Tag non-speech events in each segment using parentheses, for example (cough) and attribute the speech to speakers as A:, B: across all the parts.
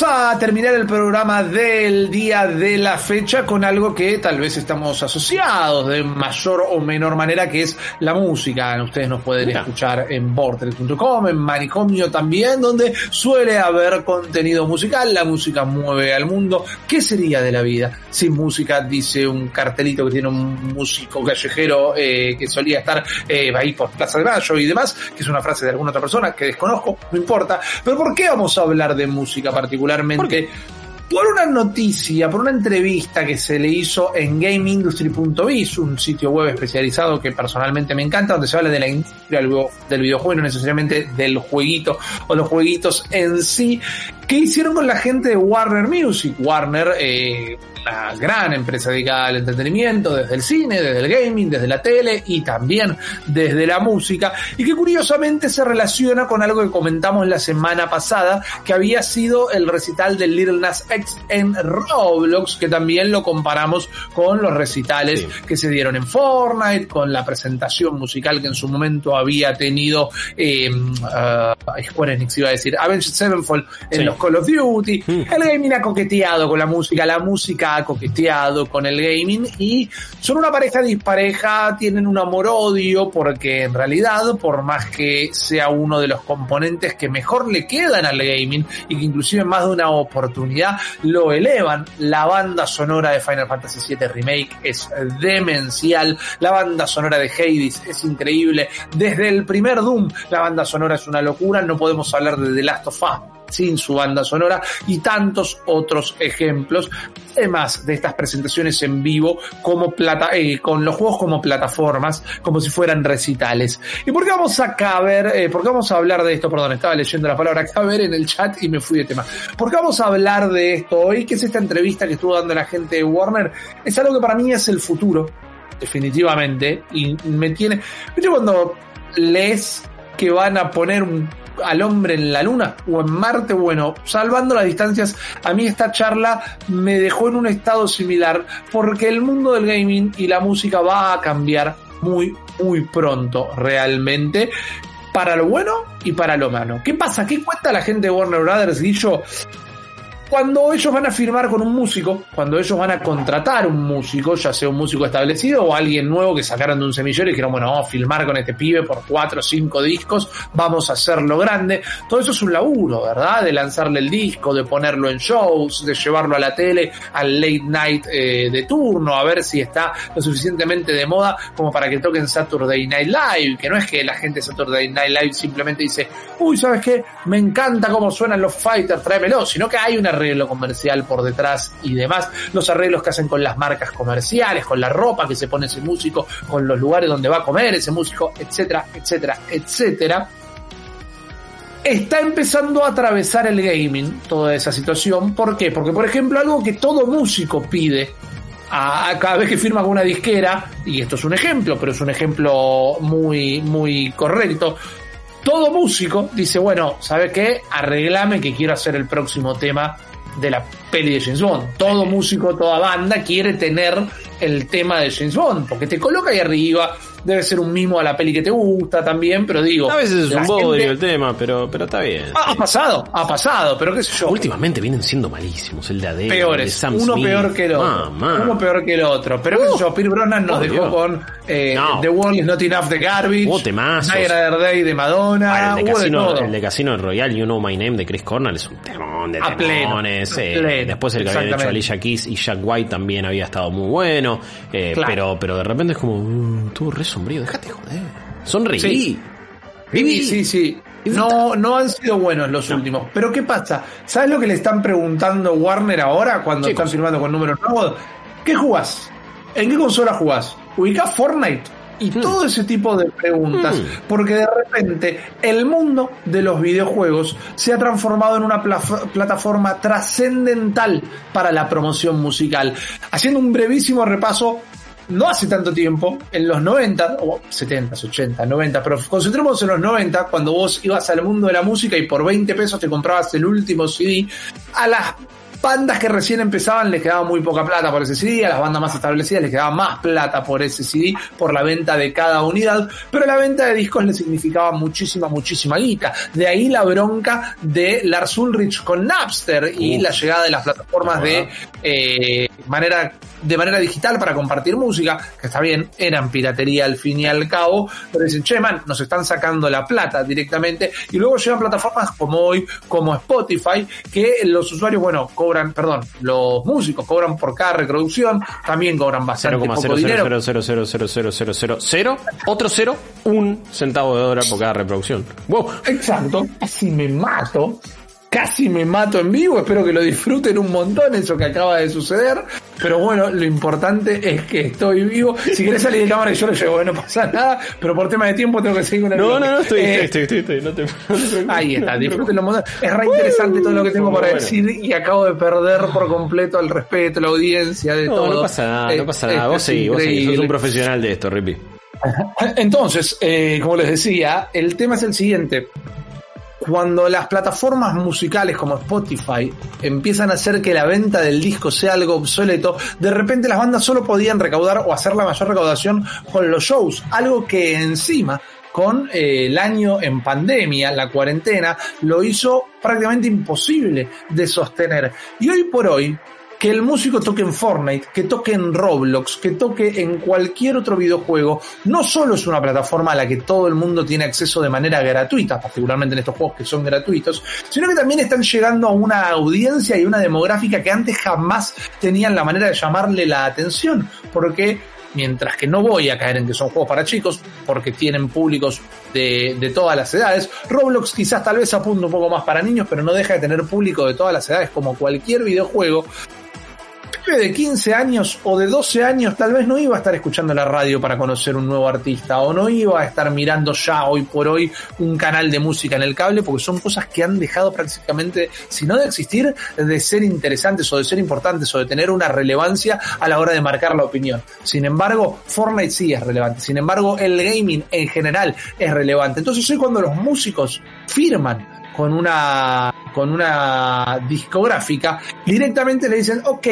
A: Vamos a terminar el programa del día de la fecha con algo que tal vez estamos asociados de mayor o menor manera, que es la música. Ustedes nos pueden escuchar en Vortex.com, en Manicomio también, donde suele haber contenido musical. La música mueve al mundo. ¿Qué sería de la vida sin música? Dice un cartelito que tiene un músico callejero eh, que solía estar eh, ahí por Plaza de Mayo y demás, que es una frase de alguna otra persona que desconozco, no importa. Pero ¿por qué vamos a hablar de música particularmente? ¿Por, una noticia, por una entrevista que se le hizo en GameIndustry.biz, un sitio web especializado que personalmente me encanta, donde se habla de la industria del videojuego, no necesariamente del jueguito o los jueguitos en sí. ¿Qué hicieron con la gente de Warner Music? Warner, eh, la gran empresa dedicada al entretenimiento, desde el cine, desde el gaming, desde la tele y también desde la música, y que curiosamente se relaciona con algo que comentamos la semana pasada, que había sido el recital de Little Nas X en Roblox, que también lo comparamos con los recitales que se dieron en Fortnite, con la presentación musical que en su momento había tenido eh, uh, Square Enix, iba a decir, Avenged Sevenfold en los Call of Duty. El gaming ha coqueteado con la música, la música ha coqueteado con el gaming y son una pareja dispareja, tienen un amor-odio porque en realidad, por más que sea uno de los componentes que mejor le quedan al gaming y que inclusive más de una oportunidad lo elevan, la banda sonora de Final Fantasy VII Remake es demencial, la banda sonora de Hades es increíble, desde el primer Doom la banda sonora es una locura, no podemos hablar de The Last of Us sin su banda sonora y tantos otros ejemplos. Además de estas presentaciones en vivo como plata, eh, con los juegos como plataformas, como si fueran recitales. ¿Y por qué vamos a caber, eh, por qué vamos a hablar de esto? Perdón, estaba leyendo la palabra caber en el chat y me fui de tema. ¿Por qué vamos a hablar de esto hoy? ¿Qué es esta entrevista que estuvo dando la gente de Warner? Es algo que para mí es el futuro, definitivamente, y me tiene, ¿viste cuando lees que van a poner un al hombre en la luna o en Marte, bueno, salvando las distancias, a mí esta charla me dejó en un estado similar porque el mundo del gaming y la música va a cambiar muy, muy pronto realmente. Para lo bueno y para lo malo. ¿Qué pasa? ¿Qué cuenta la gente de Warner Brothers, Guillo? Cuando ellos van a firmar con un músico, cuando ellos van a contratar un músico, ya sea un músico establecido o alguien nuevo que sacaron de un semillero y dijeron, bueno, vamos a filmar con este pibe por cuatro o cinco discos, vamos a hacerlo grande. Todo eso es un laburo, ¿verdad? De lanzarle el disco, de ponerlo en shows, de llevarlo a la tele, al late night eh, de turno, a ver si está lo suficientemente de moda como para que toquen Saturday Night Live, que no es que la gente de Saturday Night Live simplemente dice, uy, ¿sabes qué? Me encanta cómo suenan los fighters, tráemelo, sino que hay una arreglo comercial por detrás y demás, los arreglos que hacen con las marcas comerciales, con la ropa que se pone ese músico, con los lugares donde va a comer ese músico, etcétera, etcétera, etcétera. Está empezando a atravesar el gaming toda esa situación. ¿Por qué? Porque, por ejemplo, algo que todo músico pide a, cada vez que firma con una disquera, y esto es un ejemplo, pero es un ejemplo muy, muy correcto, todo músico dice, bueno, ¿sabe qué? Arreglame que quiero hacer el próximo tema de la peli de James Bond. Todo músico, toda banda quiere tener el tema de James Bond, porque te coloca ahí arriba, debe ser un mimo a la peli que te gusta también, pero digo...
B: A veces es un bodrio el tema, pero, pero está bien.
A: Ha, ha pasado, ha pasado, pero qué sé yo.
B: Últimamente vienen siendo malísimos, el de Adele,
A: Peores,
B: el de Sam
A: uno
B: Smith.
A: peor que el otro.
B: Mamá.
A: Uno peor que el otro. Pero qué sé yo, Pierre Brosnan nos
B: oh,
A: dejó
B: Dios.
A: con eh,
B: No.
A: The World is Not Enough de Garbage. Night Other Day de Madonna,
B: Ah, el, de
A: de
B: Casino,
A: todo.
B: el de Casino Royale, You Know My Name de Chris Cornell es un temón de
A: pleno,
B: temones. eh,
A: pleno,
B: después el que había hecho. Alicia Keys y Jack White también había estado muy bueno. eh,
A: Claro.
B: pero, pero de repente es como, uh, estuvo re sombrío, déjate joder. Sonreí.
A: Sí.
B: Viví.
A: Sí, sí. No, no han sido buenos los últimos. Pero ¿qué pasa? ¿Sabes lo que le están preguntando Warner ahora cuando
B: Chicos.
A: están firmando con números nuevos? ¿Qué jugás? ¿En qué consola jugás? ¿Ubicás Fortnite? Y todo ese tipo de preguntas, porque de repente el mundo de los videojuegos se ha transformado en una plataforma trascendental para la promoción musical. Haciendo un brevísimo repaso no hace tanto tiempo, en los 90, o 70, 80, 90, pero concentrémonos en los 90, cuando vos ibas al mundo de la música y por 20 pesos te comprabas el último CD, a las bandas que recién empezaban les quedaba muy poca plata por ese CD, a las bandas más establecidas les quedaba más plata por ese CD, por la venta de cada unidad, pero la venta de discos le significaba muchísima, muchísima guita. De ahí la bronca de Lars Ulrich con Napster y la llegada de las plataformas de eh, manera de manera digital para compartir música, que está bien, eran piratería al fin y al cabo, pero dicen, che, man, nos están sacando la plata directamente, y luego llegan plataformas como hoy, como Spotify, que los usuarios, bueno, cobran, perdón, los músicos cobran por cada reproducción, también cobran bastante poco dinero.
B: otro cero, un centavo de dólar por cada reproducción.
A: Wow. Exacto, así me mato casi me mato en vivo. Espero que lo disfruten un montón eso que acaba de suceder. Pero bueno, lo importante es que estoy vivo. Si querés salir de cámara yo lo llevo, no pasa nada. Pero por tema de tiempo tengo que seguir con el
B: No, no, no, estoy, eh, estoy, estoy, estoy, no te, (laughs)
A: Ahí está, disfruten un montón. Es re interesante todo lo que tengo para decir y acabo de perder por completo el respeto, la audiencia, de todo.
B: No pasa nada, no pasa nada. Vos sí, vos sí, sos un profesional de esto, Ripi. (laughs)
A: Entonces, eh, como les decía, el tema es el siguiente cuando las plataformas musicales como Spotify empiezan a hacer que la venta del disco sea algo obsoleto, de repente las bandas solo podían recaudar o hacer la mayor recaudación con los shows, algo que encima con eh, el año en pandemia, la cuarentena, lo hizo prácticamente imposible de sostener. Y hoy por hoy, que el músico toque en Fortnite, que toque en Roblox, que toque en cualquier otro videojuego, no solo es una plataforma a la que todo el mundo tiene acceso de manera gratuita, particularmente en estos juegos que son gratuitos, sino que también están llegando a una audiencia y una demográfica que antes jamás tenían la manera de llamarle la atención, porque mientras que no voy a caer en que son juegos para chicos, porque tienen públicos de, todas las edades. Roblox quizás tal vez apunta un poco más para niños, pero no deja de tener público de todas las edades, como cualquier videojuego de 15 años o de 12 años tal vez no iba a estar escuchando la radio para conocer un nuevo artista o no iba a estar mirando ya hoy por hoy un canal de música en el cable porque son cosas que han dejado prácticamente, si no de existir, de ser interesantes o de ser importantes o de tener una relevancia a la hora de marcar la opinión. Sin embargo, Fortnite sí es relevante. Sin embargo, el gaming en general es relevante. Entonces hoy cuando los músicos firman con una con una discográfica, directamente le dicen, ok,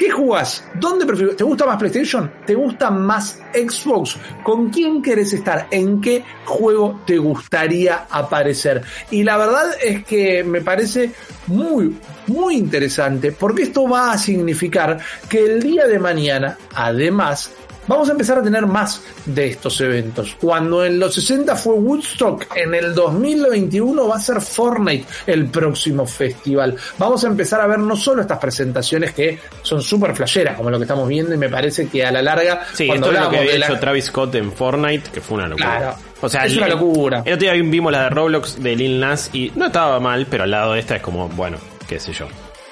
A: ¿Qué jugás? ¿Dónde prefieres? ¿Te gusta más PlayStation? ¿Te gusta más Xbox? ¿Con quién querés estar? ¿En qué juego te gustaría aparecer? Y la verdad es que me parece muy, muy interesante porque esto va a significar que el día de mañana, además, vamos a empezar a tener más de estos eventos. Cuando en los 60 fue Woodstock, en el 2021 va a ser Fortnite el próximo festival. Vamos a empezar a ver no solo estas presentaciones que son súper flasheras, como lo que estamos viendo, y me parece que a la larga.
B: Sí, esto es lo que había hecho Travis Scott en Fortnite, que fue una locura. Claro.
A: O sea, es una locura.
B: El otro día vimos la de Roblox de Lil Nas y no estaba mal, pero al lado de esta es como, bueno, qué sé yo.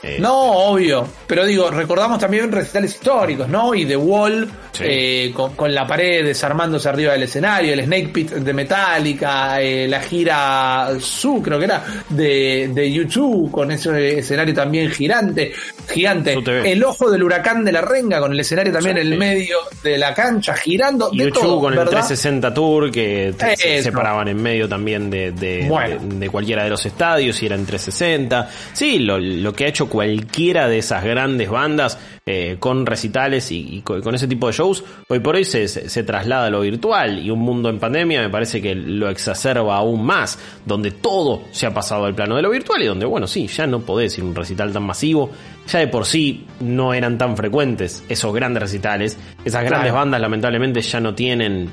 A: Eh, no, obvio. Pero digo, recordamos también recitales históricos, ¿no? Y The Wall, eh, con, la pared desarmándose arriba del escenario, el Snake Pit de Metallica, eh, la gira Su, creo que era, de, de YouTube, con ese escenario también girante, gigante. El ojo del huracán de la renga, con el escenario también en el medio de la cancha, girando.
B: YouTube con el 360 Tour, que se paraban en medio también de, de, cualquiera de los estadios y eran 360. Sí, lo, lo que ha hecho cualquiera de esas grandes bandas eh, con recitales y, con, ese tipo de shows, hoy por hoy se, se, traslada a lo virtual. Y un mundo en pandemia me parece que lo exacerba aún más, donde todo se ha pasado al plano de lo virtual y donde, bueno, sí, ya no podés ir a un recital tan masivo, ya de por sí no eran tan frecuentes esos grandes recitales, esas grandes bandas lamentablemente ya no tienen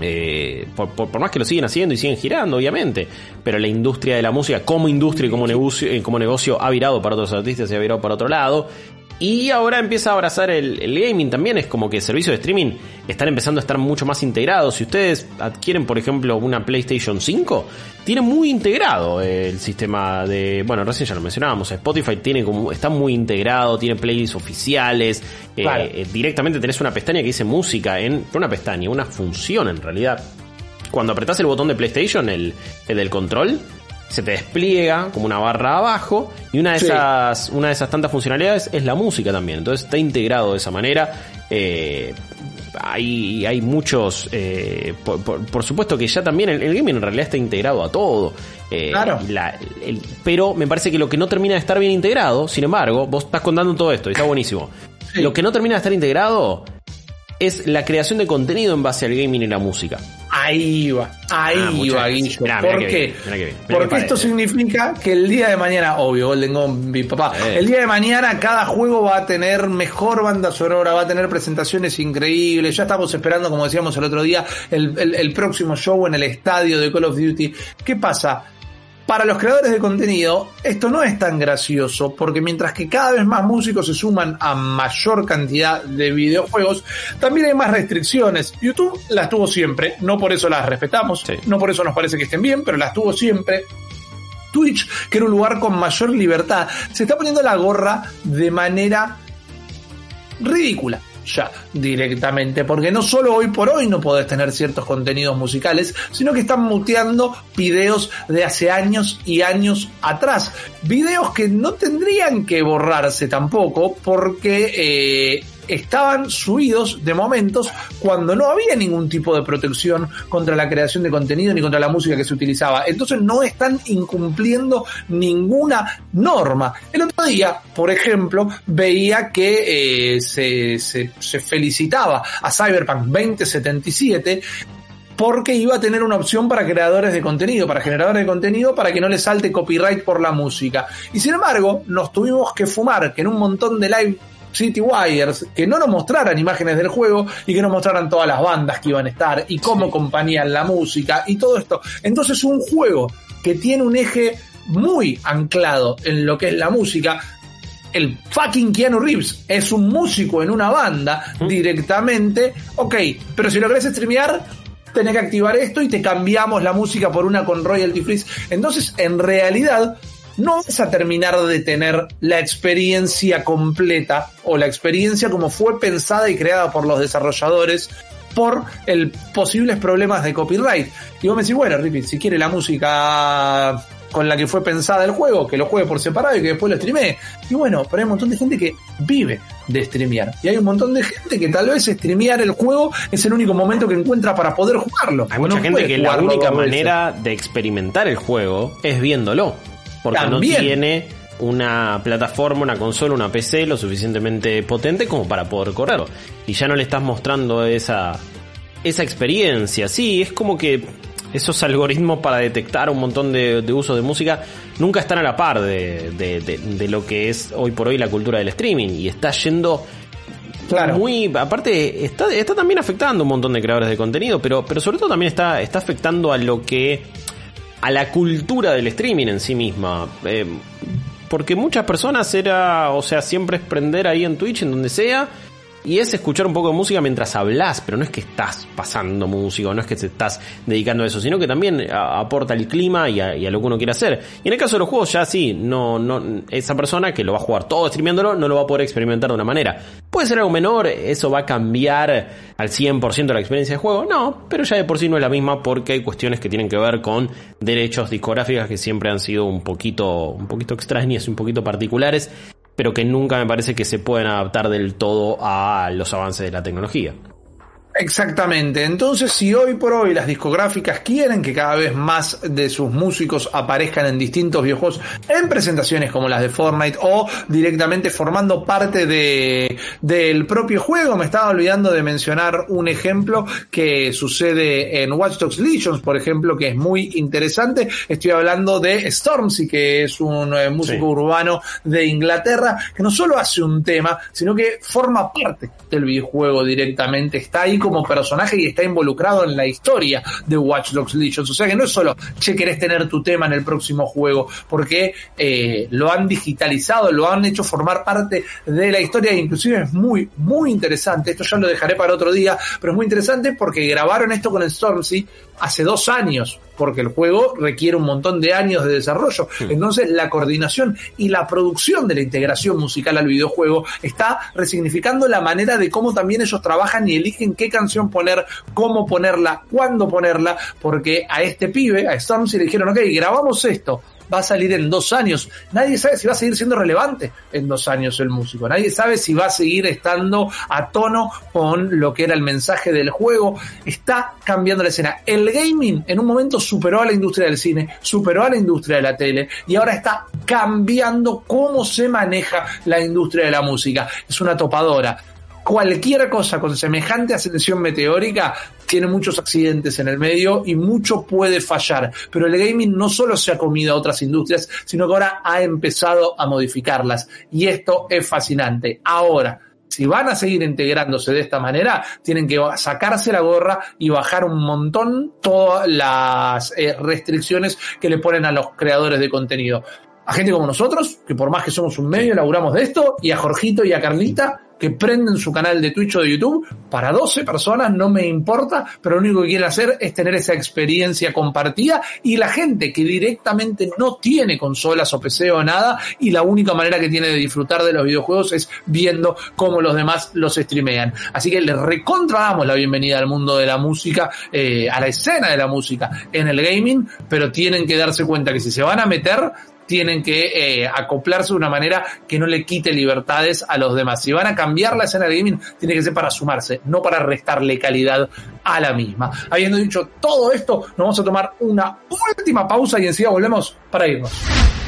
B: eh, por, por, más que lo siguen haciendo y siguen girando, obviamente, pero la industria de la música como industria y como negocio, eh, como negocio ha virado para otros artistas y ha virado para otro lado. Y ahora empieza a abrazar el, gaming también. Es como que servicios de streaming están empezando a estar mucho más integrados. Si ustedes adquieren, por ejemplo, una PlayStation 5, tiene muy integrado el sistema de. Bueno, recién ya lo mencionábamos. Spotify tiene como, está muy integrado, tiene playlists oficiales. Eh, eh, directamente tenés una pestaña que dice música en. Una pestaña, una función en realidad. Cuando apretás el botón de PlayStation, el, el del control, se te despliega como una barra abajo y una de esas una de esas tantas funcionalidades es la música también. Entonces está integrado de esa manera. Eh, hay, hay muchos eh, por, supuesto que ya también el, gaming en realidad está integrado a todo. Eh, claro. pero me parece que lo que no termina de estar bien integrado sin embargo vos estás contando todo esto y está buenísimo. Lo que no termina de estar integrado es la creación de contenido en base al gaming y la música
A: Ahí va, ahí ah, va, Guillo. ¿Por qué? Porque esto significa que el día de mañana, obvio, tengo mi papá, el día de mañana cada juego va a tener mejor banda sonora, va a tener presentaciones increíbles. Ya estamos esperando, como decíamos el otro día, el próximo show en el estadio de Call of Duty. ¿Qué pasa? Para los creadores de contenido, esto no es tan gracioso, porque mientras que cada vez más músicos se suman a mayor cantidad de videojuegos, también hay más restricciones. YouTube las tuvo siempre, no por eso las respetamos, no por eso nos parece que estén bien, pero las tuvo siempre. Twitch, que era un lugar con mayor libertad, se está poniendo la gorra de manera ridícula ya directamente, porque no solo hoy por hoy no podés tener ciertos contenidos musicales, sino que están muteando videos de hace años y años atrás. Videos que no tendrían que borrarse tampoco, porque eh, estaban subidos de momentos cuando no había ningún tipo de protección contra la creación de contenido ni contra la música que se utilizaba. Entonces no están incumpliendo ninguna norma. El otro día, por ejemplo, veía que eh, se, felicitaba a Cyberpunk 2077 porque iba a tener una opción para creadores de contenido, para generadores de contenido, para que no les salte copyright por la música. Y sin embargo, nos tuvimos que fumar que en un montón de live City Wires, que no nos mostraran imágenes del juego y que nos mostraran todas las bandas que iban a estar y cómo compañían la música y todo esto. Entonces un juego que tiene un eje muy anclado en lo que es la música, el fucking Keanu Reeves es un músico en una banda directamente, ok, pero si lo querés streamear, tenés que activar esto y te cambiamos la música por una con royalty free. Entonces, en realidad, no vas a terminar de tener la experiencia completa o la experiencia como fue pensada y creada por los desarrolladores por el posibles problemas de copyright. Y vos me decís, bueno, Rippy, si quiere la música con la que fue pensada el juego, que lo juegue por separado y que después lo streamee. Y bueno, pero hay un montón de gente que vive de streamear. Y hay un montón de gente que tal vez streamear el juego es el único momento que encuentra para poder jugarlo.
B: Hay mucha gente que la única manera de experimentar el juego es viéndolo porque no tiene una plataforma, una consola, una PC lo suficientemente potente como para poder correrlo. Y ya no le estás mostrando esa, esa experiencia. Sí, es como que esos algoritmos para detectar un montón de, de usos de música nunca están a la par de, de, lo que es hoy por hoy la cultura del streaming. Y está yendo Claro. Muy, aparte, está, está también afectando a un montón de creadores de contenido, pero, pero sobre todo también está, está afectando a lo que a la cultura del streaming en sí misma. Eh, porque muchas personas era, o sea, siempre es prender ahí en Twitch, en donde sea, y es escuchar un poco de música mientras hablas, pero no es que estás pasando música, no es que te estás dedicando a eso, sino que también aporta el clima y a, lo que uno quiere hacer. Y en el caso de los juegos, ya sí, no, no, esa persona que lo va a jugar todo streameándolo no lo va a poder experimentar de una manera. Puede ser algo menor, eso va a cambiar al 100% la experiencia de juego, no, pero ya de por sí no es la misma porque hay cuestiones que tienen que ver con derechos discográficos que siempre han sido un poquito, un poquito extrañas un poquito particulares pero que nunca me parece que se pueden adaptar del todo a los avances de la tecnología.
A: Exactamente. Entonces, si hoy por hoy las discográficas quieren que cada vez más de sus músicos aparezcan en distintos videojuegos, en presentaciones como las de Fortnite o directamente formando parte de del propio juego, me estaba olvidando de mencionar un ejemplo que sucede en Watch Dogs Legions, por ejemplo, que es muy interesante. Estoy hablando de Stormzy, que es un eh, músico urbano de Inglaterra, que no solo hace un tema, sino que forma parte del videojuego directamente. Está ahí como personaje y está involucrado en la historia de Watch Dogs Legion. O sea que no es solo, che, querés tener tu tema en el próximo juego, porque eh, lo han digitalizado, lo han hecho formar parte de la historia e inclusive es muy, muy interesante. Esto ya lo dejaré para otro día, pero es muy interesante porque grabaron esto con el Stormzy hace dos años, porque el juego requiere un montón de años de desarrollo. Entonces, la coordinación y la producción de la integración musical al videojuego está resignificando la manera de cómo también ellos trabajan y eligen qué canción poner, cómo ponerla, cuándo ponerla, porque a este pibe, a Stormzy, le dijeron, ok, grabamos esto, va a salir en dos años. Nadie sabe si va a seguir siendo relevante en dos años el músico. Nadie sabe si va a seguir estando a tono con lo que era el mensaje del juego. Está cambiando la escena. El gaming en un momento superó a la industria del cine, superó a la industria de la tele y ahora está cambiando cómo se maneja la industria de la música. Es una topadora cualquier cosa con semejante ascensión meteórica tiene muchos accidentes en el medio y mucho puede fallar. Pero el gaming no solo se ha comido a otras industrias, sino que ahora ha empezado a modificarlas. Y esto es fascinante. Ahora, si van a seguir integrándose de esta manera, tienen que sacarse la gorra y bajar un montón todas las eh, restricciones que le ponen a los creadores de contenido. A gente como nosotros, que por más que somos un medio, laburamos de esto, y a Jorgito y a Carlita, que prenden su canal de Twitch o de YouTube para 12 personas, no me importa, pero lo único que quieren hacer es tener esa experiencia compartida y la gente que directamente no tiene consolas o PC o nada y la única manera que tiene de disfrutar de los videojuegos es viendo cómo los demás los streamean. Así que les recontra damos la bienvenida al mundo de la música, eh, a la escena de la música en el gaming, pero tienen que darse cuenta que si se van a meter, tienen que eh, acoplarse de una manera que no le quite libertades a los demás. Si van a cambiar la escena de gaming, tiene que ser para sumarse, no para restarle calidad a la misma. Habiendo dicho todo esto, nos vamos a tomar una última pausa y enseguida volvemos para irnos.